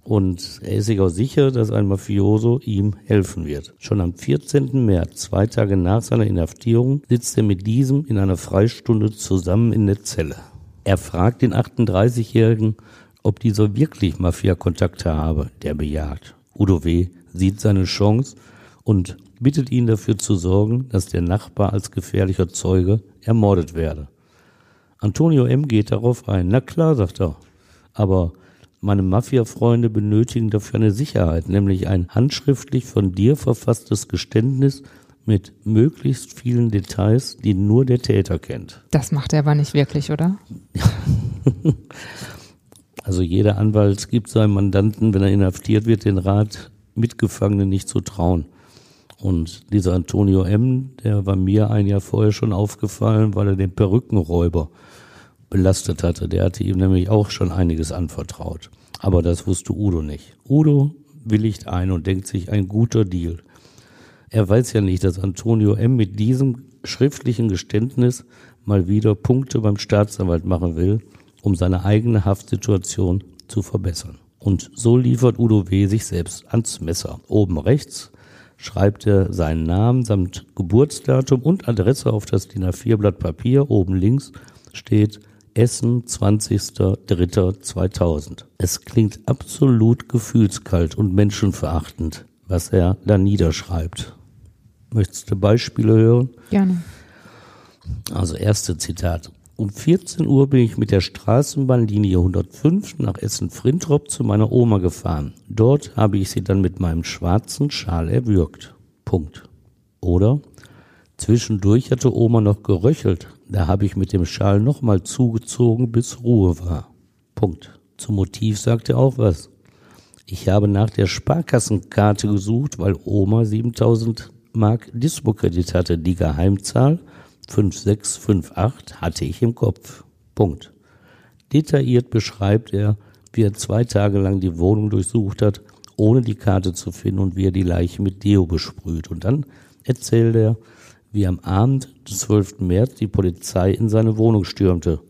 Und er ist sich auch sicher, dass ein Mafioso ihm helfen wird. Schon am 14. März, zwei Tage nach seiner Inhaftierung, sitzt er mit diesem in einer Freistunde zusammen in der Zelle. Er fragt den 38-Jährigen, ob dieser wirklich Mafia-Kontakte habe, der bejaht. Udo W. sieht seine Chance und bittet ihn dafür zu sorgen, dass der Nachbar als gefährlicher Zeuge ermordet werde. Antonio M. geht darauf ein. Na klar, sagt er. Aber meine Mafia-Freunde benötigen dafür eine Sicherheit, nämlich ein handschriftlich von dir verfasstes Geständnis mit möglichst vielen Details, die nur der Täter kennt.
Das macht er aber nicht wirklich, oder?
Also jeder Anwalt gibt seinem Mandanten, wenn er inhaftiert wird, den Rat, Mitgefangene nicht zu trauen. Und dieser Antonio M., der war mir ein Jahr vorher schon aufgefallen, weil er den Perückenräuber belastet hatte. Der hatte ihm nämlich auch schon einiges anvertraut. Aber das wusste Udo nicht. Udo willigt ein und denkt sich ein guter Deal. Er weiß ja nicht, dass Antonio M. mit diesem schriftlichen Geständnis mal wieder Punkte beim Staatsanwalt machen will um seine eigene Haftsituation zu verbessern. Und so liefert Udo W. sich selbst ans Messer. Oben rechts schreibt er seinen Namen samt Geburtsdatum und Adresse auf das DIN A4-Blatt Papier. Oben links steht Essen 20.03.2000. Es klingt absolut gefühlskalt und menschenverachtend, was er da niederschreibt. Möchtest du Beispiele hören?
Gerne.
Also erste Zitat. Um 14 Uhr bin ich mit der Straßenbahnlinie 105 nach Essen-Frintrop zu meiner Oma gefahren. Dort habe ich sie dann mit meinem schwarzen Schal erwürgt. Punkt. Oder? Zwischendurch hatte Oma noch geröchelt. Da habe ich mit dem Schal nochmal zugezogen, bis Ruhe war. Punkt. Zum Motiv sagt er auch was. Ich habe nach der Sparkassenkarte gesucht, weil Oma 7000 Mark Dispo-Kredit hatte. Die Geheimzahl 5658 hatte ich im Kopf. Punkt. Detailliert beschreibt er, wie er zwei Tage lang die Wohnung durchsucht hat, ohne die Karte zu finden und wie er die Leiche mit Deo besprüht. Und dann erzählt er, wie am Abend des 12. März die Polizei in seine Wohnung stürmte.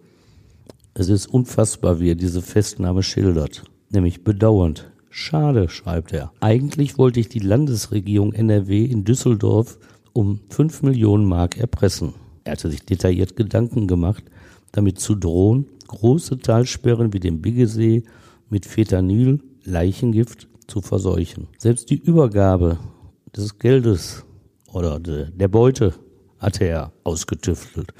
Es ist unfassbar, wie er diese Festnahme schildert, nämlich bedauernd. Schade, schreibt er. Eigentlich wollte ich die Landesregierung NRW in Düsseldorf um 5 Millionen Mark erpressen. Er hatte sich detailliert Gedanken gemacht, damit zu drohen, große Talsperren wie den Biggesee mit Fetanyl, Leichengift zu verseuchen. Selbst die Übergabe des Geldes oder der Beute hatte er ausgetüftelt.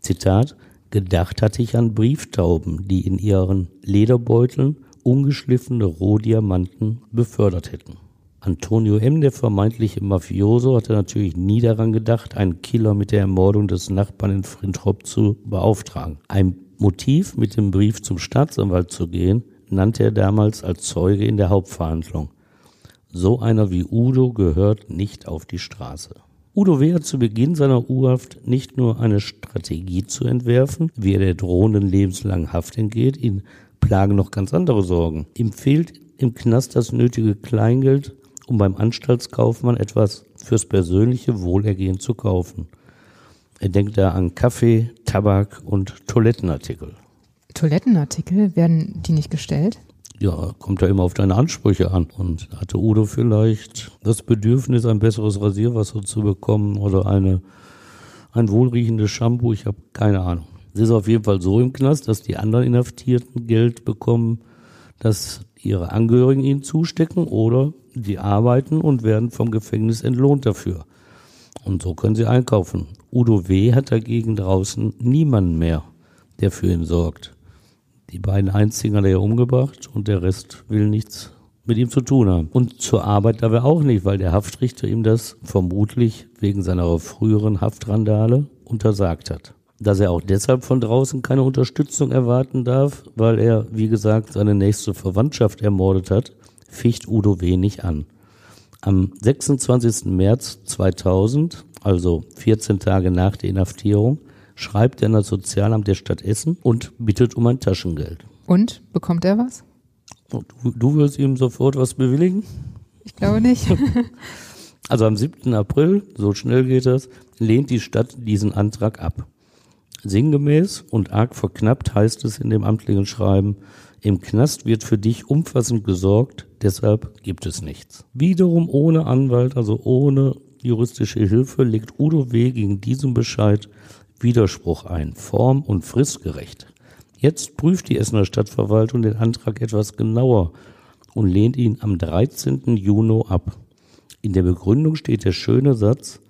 Zitat, gedacht hatte ich an Brieftauben, die in ihren Lederbeuteln ungeschliffene Rohdiamanten befördert hätten. Antonio M., der vermeintliche Mafioso, hatte natürlich nie daran gedacht, einen Killer mit der Ermordung des Nachbarn in Frintrop zu beauftragen. Ein Motiv, mit dem Brief zum Staatsanwalt zu gehen, nannte er damals als Zeuge in der Hauptverhandlung. So einer wie Udo gehört nicht auf die Straße. Udo W. hat zu Beginn seiner U-Haft nicht nur eine Strategie zu entwerfen, wie er der drohenden lebenslangen Haft entgeht, ihn plagen noch ganz andere Sorgen. Ihm fehlt im Knast das nötige Kleingeld, um beim Anstaltskaufmann etwas fürs persönliche Wohlergehen zu kaufen. Er denkt da an Kaffee, Tabak und Toilettenartikel.
Toilettenartikel, werden die nicht gestellt?
Ja, kommt ja immer auf deine Ansprüche an. Und hatte Udo vielleicht das Bedürfnis, ein besseres Rasierwasser zu bekommen oder eine, ein wohlriechendes Shampoo? Ich habe keine Ahnung. Es ist auf jeden Fall so im Knast, dass die anderen Inhaftierten Geld bekommen, dass ihre Angehörigen ihnen zustecken oder die arbeiten und werden vom Gefängnis entlohnt dafür. Und so können sie einkaufen. Udo W. hat dagegen draußen niemanden mehr, der für ihn sorgt. Die beiden einzigen hat er umgebracht und der Rest will nichts mit ihm zu tun haben. Und zur Arbeit darf er auch nicht, weil der Haftrichter ihm das vermutlich wegen seiner früheren Haftrandale untersagt hat. Dass er auch deshalb von draußen keine Unterstützung erwarten darf, weil er, wie gesagt, seine nächste Verwandtschaft ermordet hat, ficht Udo wenig an. Am 26. März 2000, also 14 Tage nach der Inhaftierung, schreibt er in das Sozialamt der Stadt Essen und bittet um ein Taschengeld.
Und bekommt er was?
Du, du wirst ihm sofort was bewilligen?
Ich glaube nicht.
also am 7. April, so schnell geht das, lehnt die Stadt diesen Antrag ab. Sinngemäß und arg verknappt heißt es in dem amtlichen Schreiben, im Knast wird für dich umfassend gesorgt, deshalb gibt es nichts. Wiederum ohne Anwalt, also ohne juristische Hilfe, legt Udo W. gegen diesen Bescheid Widerspruch ein, form- und fristgerecht. Jetzt prüft die Essener Stadtverwaltung den Antrag etwas genauer und lehnt ihn am 13. Juni ab. In der Begründung steht der schöne Satz,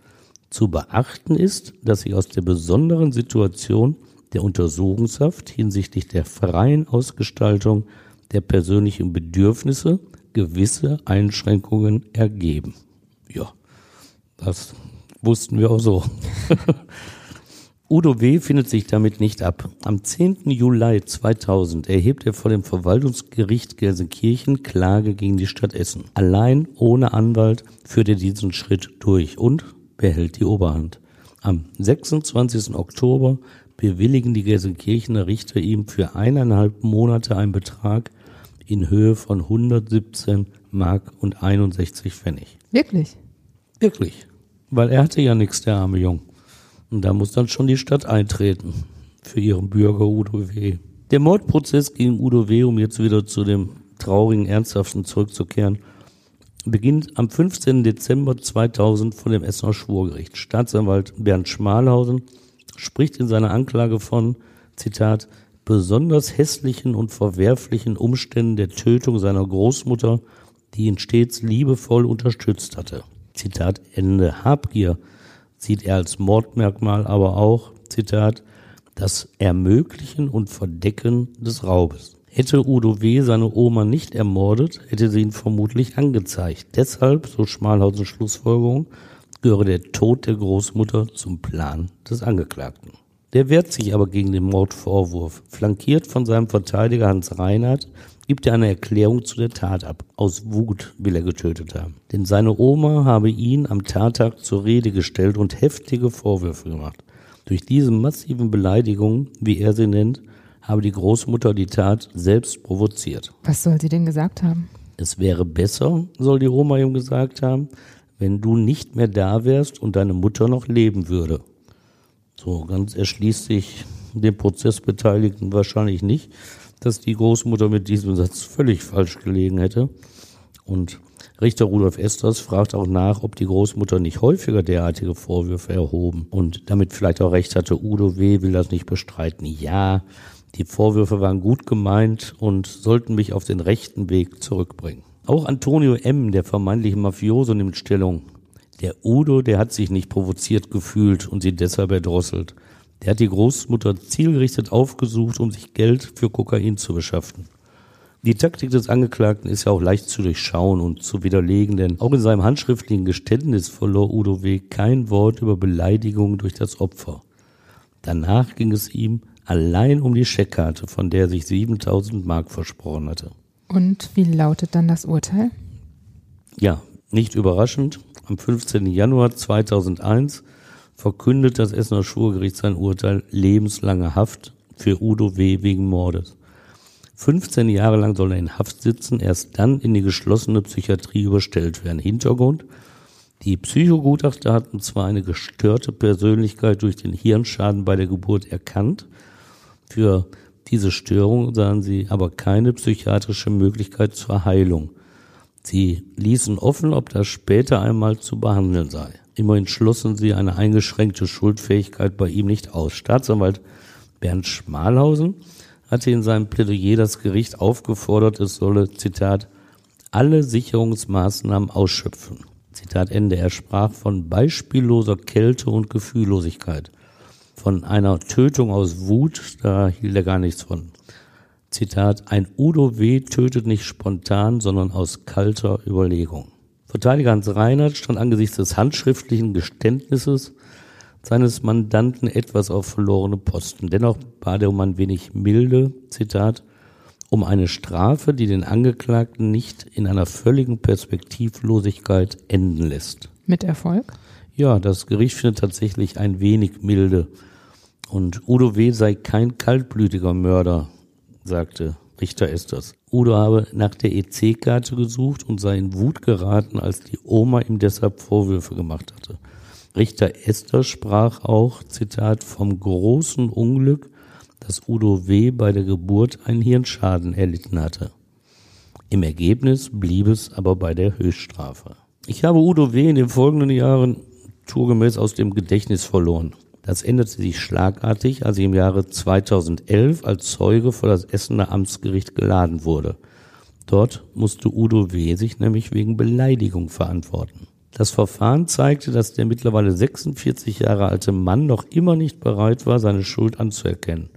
zu beachten ist, dass sich aus der besonderen Situation der Untersuchungshaft hinsichtlich der freien Ausgestaltung der persönlichen Bedürfnisse gewisse Einschränkungen ergeben. Ja, das wussten wir auch so. Udo W. findet sich damit nicht ab. Am 10. Juli 2000 erhebt er vor dem Verwaltungsgericht Gelsenkirchen Klage gegen die Stadt Essen. Allein ohne Anwalt führt er diesen Schritt durch und behält die Oberhand. Am 26. Oktober bewilligen die Gelsenkirchener Richter ihm für eineinhalb Monate einen Betrag in Höhe von 117 Mark und 61 Pfennig.
Wirklich?
Wirklich. Weil er hatte ja nichts, der arme Jung. Und da muss dann schon die Stadt eintreten für ihren Bürger Udo W. Der Mordprozess gegen Udo W., um jetzt wieder zu dem traurigen, ernsthaften zurückzukehren, beginnt am 15. Dezember 2000 vor dem Essener Schwurgericht. Staatsanwalt Bernd Schmalhausen spricht in seiner Anklage von, Zitat, besonders hässlichen und verwerflichen Umständen der Tötung seiner Großmutter, die ihn stets liebevoll unterstützt hatte. Zitat Ende. Habgier sieht er als Mordmerkmal aber auch, Zitat, das Ermöglichen und Verdecken des Raubes. Hätte Udo W. seine Oma nicht ermordet, hätte sie ihn vermutlich angezeigt. Deshalb, so Schmalhausen Schlussfolgerung, gehöre der Tod der Großmutter zum Plan des Angeklagten. Der wehrt sich aber gegen den Mordvorwurf. Flankiert von seinem Verteidiger Hans Reinhardt gibt er eine Erklärung zu der Tat ab. Aus Wut will er getötet haben. Denn seine Oma habe ihn am Tattag zur Rede gestellt und heftige Vorwürfe gemacht. Durch diese massiven Beleidigungen, wie er sie nennt, habe die Großmutter die Tat selbst provoziert.
Was soll sie denn gesagt haben?
Es wäre besser, soll die Oma ihm gesagt haben, wenn du nicht mehr da wärst und deine Mutter noch leben würde. So, ganz erschließt sich den Prozessbeteiligten wahrscheinlich nicht, dass die Großmutter mit diesem Satz völlig falsch gelegen hätte. Und Richter Rudolf Esters fragt auch nach, ob die Großmutter nicht häufiger derartige Vorwürfe erhoben und damit vielleicht auch recht hatte. Udo W. will das nicht bestreiten. Ja, die Vorwürfe waren gut gemeint und sollten mich auf den rechten Weg zurückbringen. Auch Antonio M., der vermeintliche Mafioso, nimmt Stellung. Der Udo, der hat sich nicht provoziert gefühlt und sie deshalb erdrosselt. Der hat die Großmutter zielgerichtet aufgesucht, um sich Geld für Kokain zu beschaffen. Die Taktik des Angeklagten ist ja auch leicht zu durchschauen und zu widerlegen, denn auch in seinem handschriftlichen Geständnis verlor Udo W. kein Wort über Beleidigungen durch das Opfer. Danach ging es ihm allein um die Scheckkarte, von der er sich 7000 Mark versprochen hatte.
Und wie lautet dann das Urteil?
Ja, nicht überraschend. Am 15. Januar 2001 verkündet das Essener Schwurgericht sein Urteil lebenslange Haft für Udo W. wegen Mordes. 15 Jahre lang soll er in Haft sitzen, erst dann in die geschlossene Psychiatrie überstellt werden. Hintergrund? Die Psychogutachter hatten zwar eine gestörte Persönlichkeit durch den Hirnschaden bei der Geburt erkannt, für diese Störung sahen sie aber keine psychiatrische Möglichkeit zur Heilung. Sie ließen offen, ob das später einmal zu behandeln sei. Immerhin schlossen sie eine eingeschränkte Schuldfähigkeit bei ihm nicht aus. Staatsanwalt Bernd Schmalhausen hatte in seinem Plädoyer das Gericht aufgefordert, es solle, Zitat, alle Sicherungsmaßnahmen ausschöpfen. Zitat Ende. Er sprach von beispielloser Kälte und Gefühllosigkeit von einer Tötung aus Wut, da hielt er gar nichts von. Zitat, ein Udo W. tötet nicht spontan, sondern aus kalter Überlegung. Verteidiger Hans Reinhardt stand angesichts des handschriftlichen Geständnisses seines Mandanten etwas auf verlorene Posten. Dennoch bat er um ein wenig Milde, Zitat, um eine Strafe, die den Angeklagten nicht in einer völligen Perspektivlosigkeit enden lässt.
Mit Erfolg?
Ja, das Gericht findet tatsächlich ein wenig milde. Und Udo W. sei kein kaltblütiger Mörder, sagte Richter Esters. Udo habe nach der EC-Karte gesucht und sei in Wut geraten, als die Oma ihm deshalb Vorwürfe gemacht hatte. Richter Esters sprach auch, Zitat, vom großen Unglück, dass Udo W. bei der Geburt einen Hirnschaden erlitten hatte. Im Ergebnis blieb es aber bei der Höchststrafe. Ich habe Udo W. in den folgenden Jahren naturgemäß aus dem Gedächtnis verloren. Das änderte sich schlagartig, als ich im Jahre 2011 als Zeuge vor das Essener Amtsgericht geladen wurde. Dort musste Udo W. sich nämlich wegen Beleidigung verantworten. Das Verfahren zeigte, dass der mittlerweile 46 Jahre alte Mann noch immer nicht bereit war, seine Schuld anzuerkennen.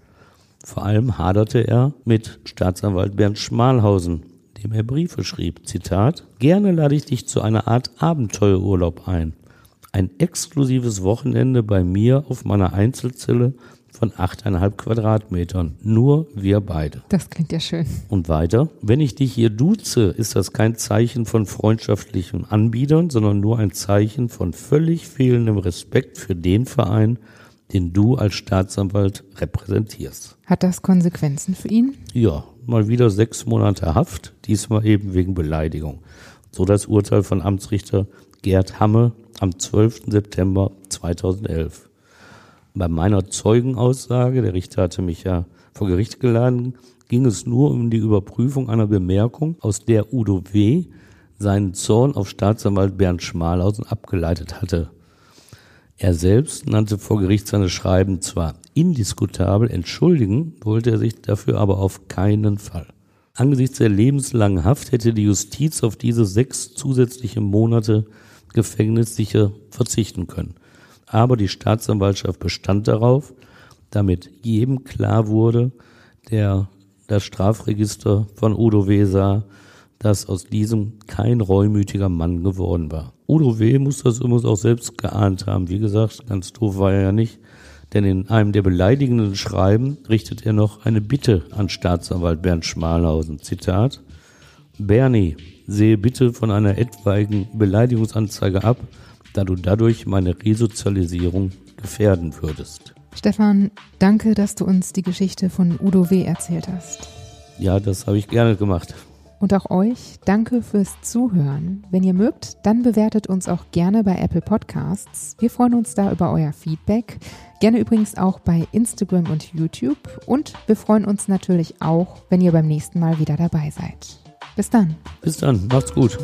Vor allem haderte er mit Staatsanwalt Bernd Schmalhausen, dem er Briefe schrieb. Zitat, gerne lade ich dich zu einer Art Abenteuerurlaub ein ein exklusives Wochenende bei mir auf meiner Einzelzelle von achteinhalb Quadratmetern. Nur wir beide.
Das klingt ja schön.
Und weiter, wenn ich dich hier duze, ist das kein Zeichen von freundschaftlichen Anbietern, sondern nur ein Zeichen von völlig fehlendem Respekt für den Verein, den du als Staatsanwalt repräsentierst.
Hat das Konsequenzen für ihn?
Ja, mal wieder sechs Monate Haft, diesmal eben wegen Beleidigung. So das Urteil von Amtsrichter Gerd Hamme am 12. September 2011. Bei meiner Zeugenaussage, der Richter hatte mich ja vor Gericht geladen, ging es nur um die Überprüfung einer Bemerkung, aus der Udo W. seinen Zorn auf Staatsanwalt Bernd Schmalhausen abgeleitet hatte. Er selbst nannte vor Gericht seine Schreiben zwar indiskutabel, entschuldigen wollte er sich dafür aber auf keinen Fall. Angesichts der lebenslangen Haft hätte die Justiz auf diese sechs zusätzliche Monate Gefängnis sicher verzichten können. Aber die Staatsanwaltschaft bestand darauf, damit jedem klar wurde, der das Strafregister von Udo W. sah, dass aus diesem kein reumütiger Mann geworden war. Udo W. muss das übrigens auch selbst geahnt haben. Wie gesagt, ganz doof war er ja nicht. Denn in einem der beleidigenden Schreiben richtet er noch eine Bitte an Staatsanwalt Bernd Schmalhausen. Zitat. Bernie, sehe bitte von einer etwaigen Beleidigungsanzeige ab, da du dadurch meine Resozialisierung gefährden würdest.
Stefan, danke, dass du uns die Geschichte von Udo W. erzählt hast.
Ja, das habe ich gerne gemacht.
Und auch euch danke fürs Zuhören. Wenn ihr mögt, dann bewertet uns auch gerne bei Apple Podcasts. Wir freuen uns da über euer Feedback. Gerne übrigens auch bei Instagram und YouTube. Und wir freuen uns natürlich auch, wenn ihr beim nächsten Mal wieder dabei seid. Bis dann.
Bis dann. Macht's gut.